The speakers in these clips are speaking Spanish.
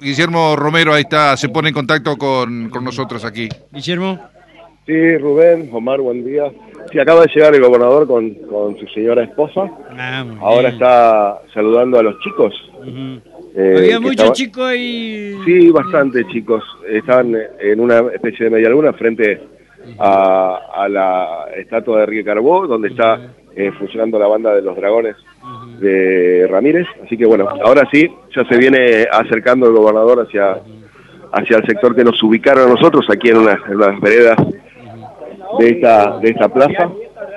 Guillermo Romero ahí está, se pone en contacto con, con nosotros aquí. Guillermo. Sí, Rubén, Omar, buen día. Sí, acaba de llegar el gobernador con, con su señora esposa. Ah, Ahora bien. está saludando a los chicos. Eh, Había muchos chicos ahí. Sí, bastante chicos. Estaban en una especie de media luna frente a, a la estatua de Enrique Carbó, donde está eh, funcionando la banda de los dragones de Ramírez. Así que bueno, ahora sí, ya se viene acercando el gobernador hacia, hacia el sector que nos ubicaron a nosotros, aquí en, una, en las veredas de esta, de esta plaza.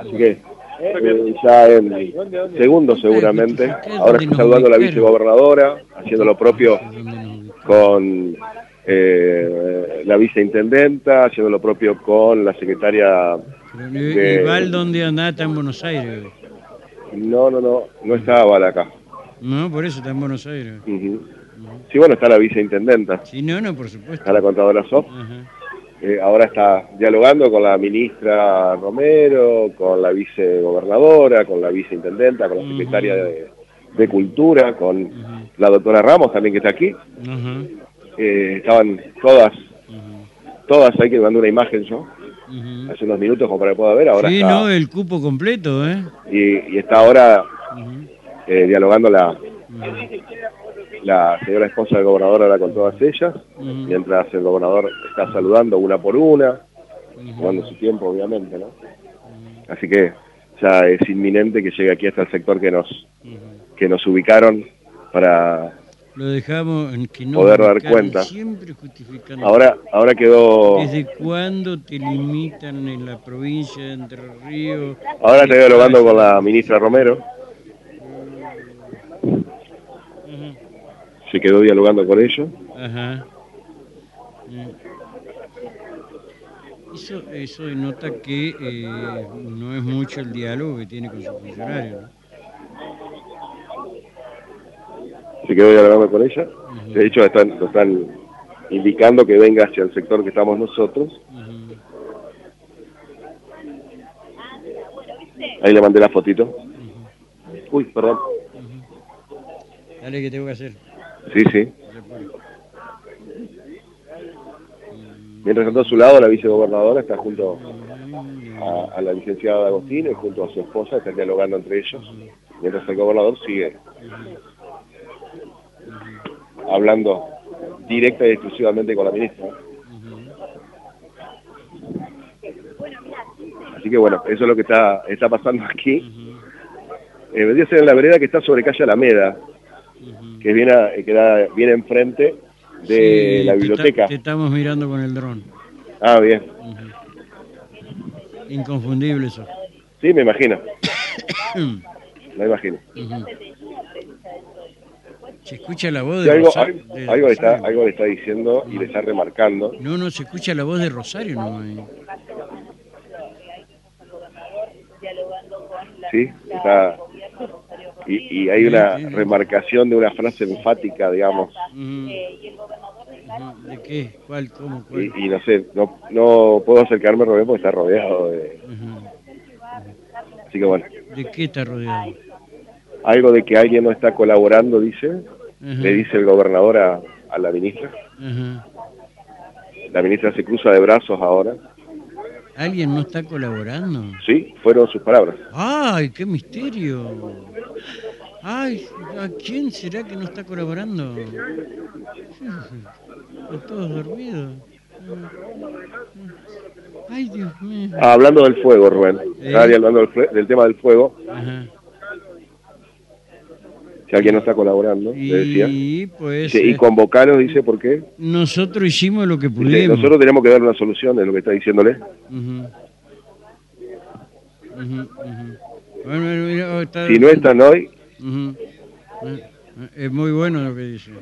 Así que eh, ya en segundos seguramente. Ahora está saludando a la vicegobernadora, haciendo lo propio con eh, la viceintendenta, haciendo lo propio con la secretaria. De- Igual donde andaba está en Buenos Aires. No, no, no, no estaba la acá. No, por eso está en Buenos Aires. Ujú. Sí, bueno, está la viceintendenta, Sí, no, no, por supuesto. está la contadora. Ajá. Eh, ahora está dialogando con la ministra Romero, con la vicegobernadora, con la viceintendenta, con la secretaria de, de Cultura, con la doctora Ramos también que está aquí. Eh, estaban todas, todas ahí que mandé una imagen yo, Hace unos minutos como para que pueda ver, ahora Sí, está, no, el cupo completo, ¿eh? y, y está ahora eh, dialogando la, la señora esposa del gobernador ahora con todas ellas, mientras el gobernador está saludando una por una, tomando su tiempo obviamente, ¿no? Así que ya es inminente que llegue aquí hasta el sector que nos, que nos ubicaron para Lo dejamos en que no poder dar ubicaron, cuenta. Siempre justificando. Ahora, ahora quedó, ¿Desde cuándo te limitan en la provincia de Entre Ríos? ahora está dialogando con la ministra Romero, se quedó dialogando con ellos. Ajá. Mm. Eso, eso denota que eh, no es mucho el diálogo que tiene con sus funcionarios. ¿no? Se quedó dialogando con ella. De hecho, están, lo están indicando que venga hacia el sector que estamos nosotros. Ahí le mandé la fotito. Uy, perdón. Dale, ¿qué tengo que hacer? Sí, sí. Mientras tanto, a su lado, la vicegobernadora está junto a, a la licenciada Agostino y junto a su esposa, están dialogando entre ellos. Mientras el gobernador sigue hablando directa y exclusivamente con la ministra. Así que bueno, eso es lo que está, está pasando aquí. Eh, vendría a ser en la vereda que está sobre calle Alameda, que viene, a- que da- viene enfrente de Sí, la te biblioteca. Te, estamos mirando con el dron. Ah, bien. Inconfundible eso. Sí, me imagino. Me imagino. Se escucha la voz de algo, Rosario. algo, de algo le está, Rosario. algo le está diciendo y le está remarcando. No, no, se escucha la voz de Rosario nomás. eh. Sí, está. Y, y hay una remarcación de una frase enfática, digamos. ¿De qué? ¿Cuál? ¿Cómo? ¿Cuál? Y, y no sé, no, no puedo acercarme, Rubén, porque está rodeado de. Así que bueno, ¿De qué está rodeado? algo de que alguien no está colaborando, dice, Le dice el gobernador a, a la ministra. La ministra se cruza de brazos ahora. ¿Alguien no está colaborando? Sí, fueron sus palabras. ¡Ay, qué misterio! ¡Ay, ¿a quién será que no está colaborando? Están todos dormidos. ¡Ay, Dios mío! Ah, hablando del fuego, Rubén. ¿Eh? Hablando del, del tema del fuego. Ajá. Si alguien no está colaborando, le decía. Y pues Dice, y convocaros, dice, ¿por qué? nosotros hicimos lo que Dice, pudimos. nosotros tenemos que dar una solución de lo que está diciéndole. Ujú. Ujú, ujú. Bueno, bueno, mira, oh, está- Si no están hoy, Es muy bueno lo que dice.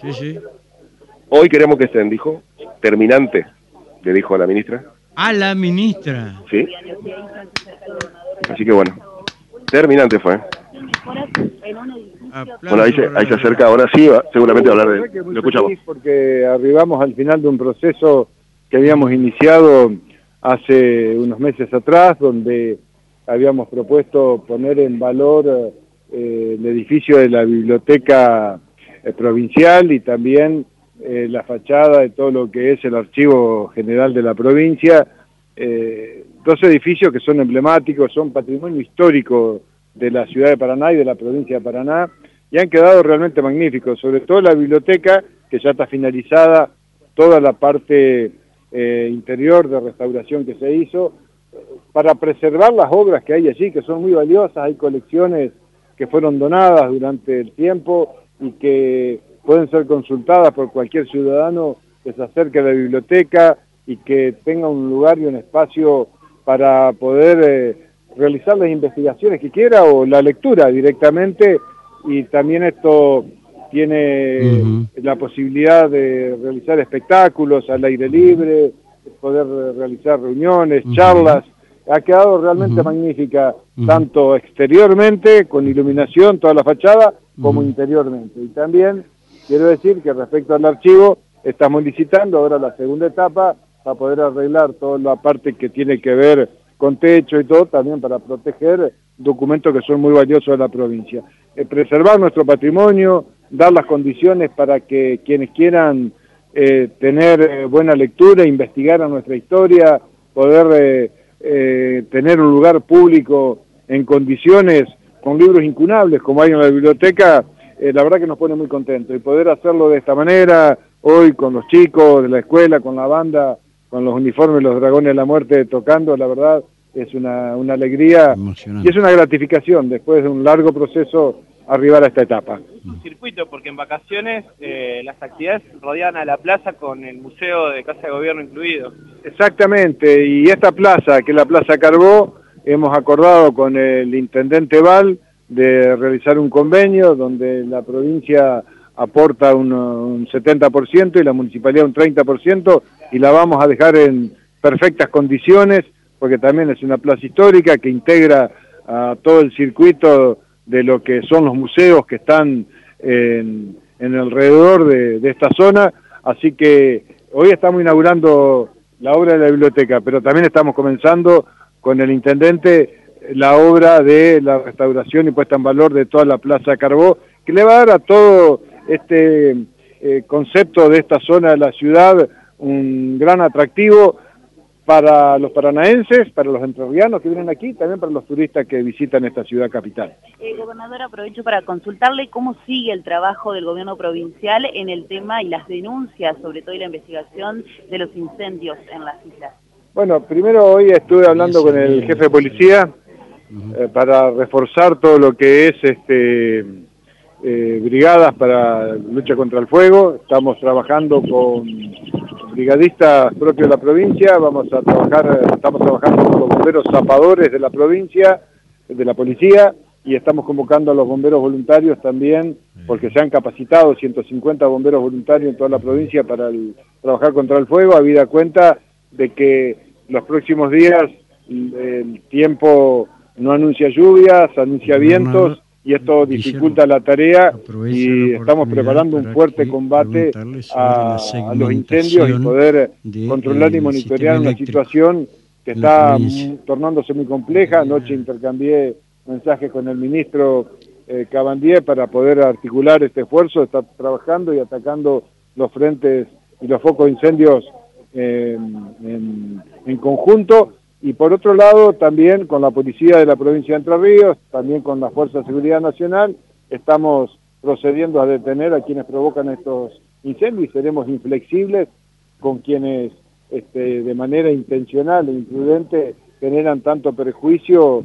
Sí, sí. hoy queremos que estén, dijo. Terminante, le dijo a la ministra. A la ministra. ¿Sí? Así que bueno, terminante fue. Bueno, ahí se, ahí se acerca, ahora sí, va, seguramente va a hablar de... Lo escuchamos. porque arribamos al final de un proceso que habíamos iniciado hace unos meses atrás, donde habíamos propuesto poner en valor eh, el edificio de la biblioteca eh, provincial y también eh, la fachada de todo lo que es el archivo general de la provincia. Eh, dos edificios que son emblemáticos, son patrimonio histórico de la ciudad de Paraná y de la provincia de Paraná, y han quedado realmente magníficos, sobre todo la biblioteca, que ya está finalizada, toda la parte interior de restauración que se hizo, para preservar las obras que hay allí, que son muy valiosas, hay colecciones que fueron donadas durante el tiempo y que pueden ser consultadas por cualquier ciudadano que se acerque a la biblioteca y que tenga un lugar y un espacio para poder eh, realizar las investigaciones que quiera o la lectura directamente y también esto tiene la posibilidad de realizar espectáculos al aire libre, poder realizar reuniones, charlas. Ha quedado realmente magnífica, tanto exteriormente, con iluminación, toda la fachada, como interiormente. Y también quiero decir que respecto al archivo, estamos licitando ahora la segunda etapa para poder arreglar toda la parte que tiene que ver con techo y todo, también para proteger documentos que son muy valiosos de la provincia. Eh, preservar nuestro patrimonio, dar las condiciones para que quienes quieran eh, tener eh, buena lectura, investigar a nuestra historia, poder eh, tener un lugar público en condiciones con libros incunables como hay en la biblioteca, la verdad que nos pone muy contentos. Y poder hacerlo de esta manera, hoy con los chicos de la escuela, con la banda, con los uniformes, los dragones de la muerte tocando, la verdad es una, una alegría y es una gratificación después de un largo proceso arribar a esta etapa. Un circuito, porque en vacaciones eh, las actividades rodean a la plaza con el Museo de Casa de Gobierno incluido. Exactamente, y esta plaza, que es la Plaza Carbó, hemos acordado con el Intendente Val de realizar un convenio donde la provincia aporta un, un 70% y la municipalidad un 30% y la vamos a dejar en perfectas condiciones porque también es una plaza histórica que integra a todo el circuito de lo que son los museos que están en, en alrededor de, esta zona, así que hoy estamos inaugurando la obra de la biblioteca, pero también estamos comenzando con el intendente la obra de la restauración y puesta en valor de toda la Plaza Carbó, que le va a dar a todo este eh, concepto de esta zona de la ciudad un gran atractivo para los paranaenses, para los entrerrianos que vienen aquí, también para los turistas que visitan esta ciudad capital. Eh, gobernador, aprovecho para consultarle cómo sigue el trabajo del gobierno provincial en el tema y las denuncias, sobre todo y la investigación de los incendios en las islas. Bueno, primero hoy estuve hablando con el jefe de policía eh, para reforzar todo lo que es este eh, brigadas para lucha contra el fuego. Estamos trabajando con brigadistas propios de la provincia, vamos a trabajar, estamos trabajando con los bomberos zapadores de la provincia, de la policía, y estamos convocando a los bomberos voluntarios también, porque se han capacitado 150 bomberos voluntarios en toda la provincia para trabajar contra el fuego, habida cuenta de que los próximos días el tiempo no anuncia lluvias, anuncia vientos, y esto dificulta la tarea y estamos preparando un fuerte combate a, los incendios y poder controlar y monitorear una situación que está tornándose muy compleja. Anoche intercambié mensajes con el ministro eh, Cabandier para poder articular este esfuerzo, está trabajando y atacando los frentes y los focos de incendios en, en conjunto y por otro lado también con la policía de la provincia de Entre Ríos, también con la Fuerza de Seguridad Nacional, estamos procediendo a detener a quienes provocan estos incendios y seremos inflexibles con quienes este, de manera intencional e imprudente generan tanto perjuicio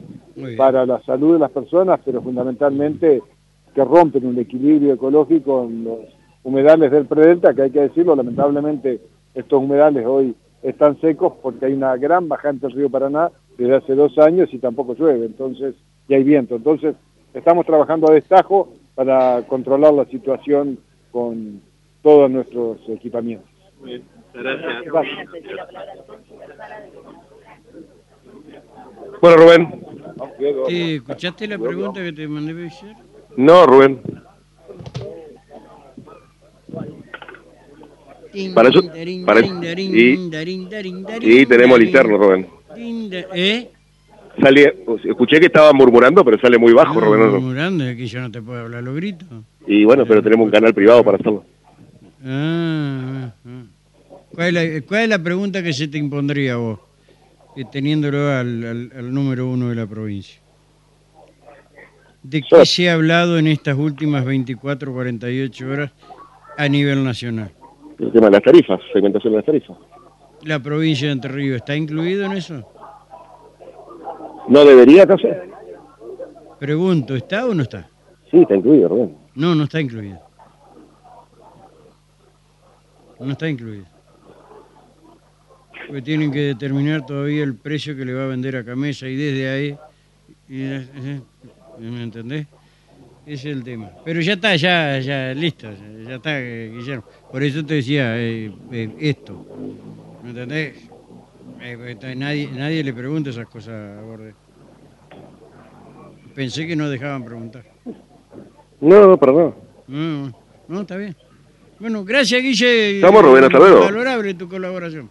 para la salud de las personas, pero fundamentalmente que rompen un equilibrio ecológico en los humedales del Predelta, que hay que decirlo, lamentablemente estos humedales hoy están secos porque hay una gran bajante del río Paraná desde hace dos años y tampoco llueve, entonces, y hay viento. Entonces, estamos trabajando a destajo para controlar la situación con todos nuestros equipamientos. Bien, gracias. Bueno, Rubén. ¿Escuchaste la pregunta que te mandé ayer? No, Rubén. Para eso, para y, y tenemos linterna, Rubén. ¿Eh? Sale, escuché que estaba murmurando, pero sale muy bajo, No, Rubén. murmurando, que yo no te puedo hablar los gritos. Y bueno, pero tenemos un canal privado para hacerlo. Ah, ah, ah. ¿Cuál, es la, cuál es la pregunta que se te impondría a vos, eh, teniéndolo al, al- al número uno de la provincia? ¿De qué se ha hablado en estas últimas 24, 48 horas a nivel nacional? El tema de las tarifas, segmentación de las tarifas. ¿La provincia de Entre Ríos está incluido en eso? ¿No debería acaso? Pregunto, ¿está o no está? Sí, está incluido, Rubén. No, no está incluido. No está incluido. Porque tienen que determinar todavía el precio que le va a vender a Camesa y desde ahí... y- eh, ¿Me entendés? Ese es el tema. Pero ya está, ya, ya, listo, ya está, Guillermo. Por eso te decía eh, eh, esto. ¿Me entendés? Eh, está- nadie, nadie le pregunta esas cosas a Borde. Pensé que no dejaban preguntar. No, para nada. No, no, está bien. Bueno, gracias, Guille. Estamos, Rubén, hasta luego. Valorable tu colaboración.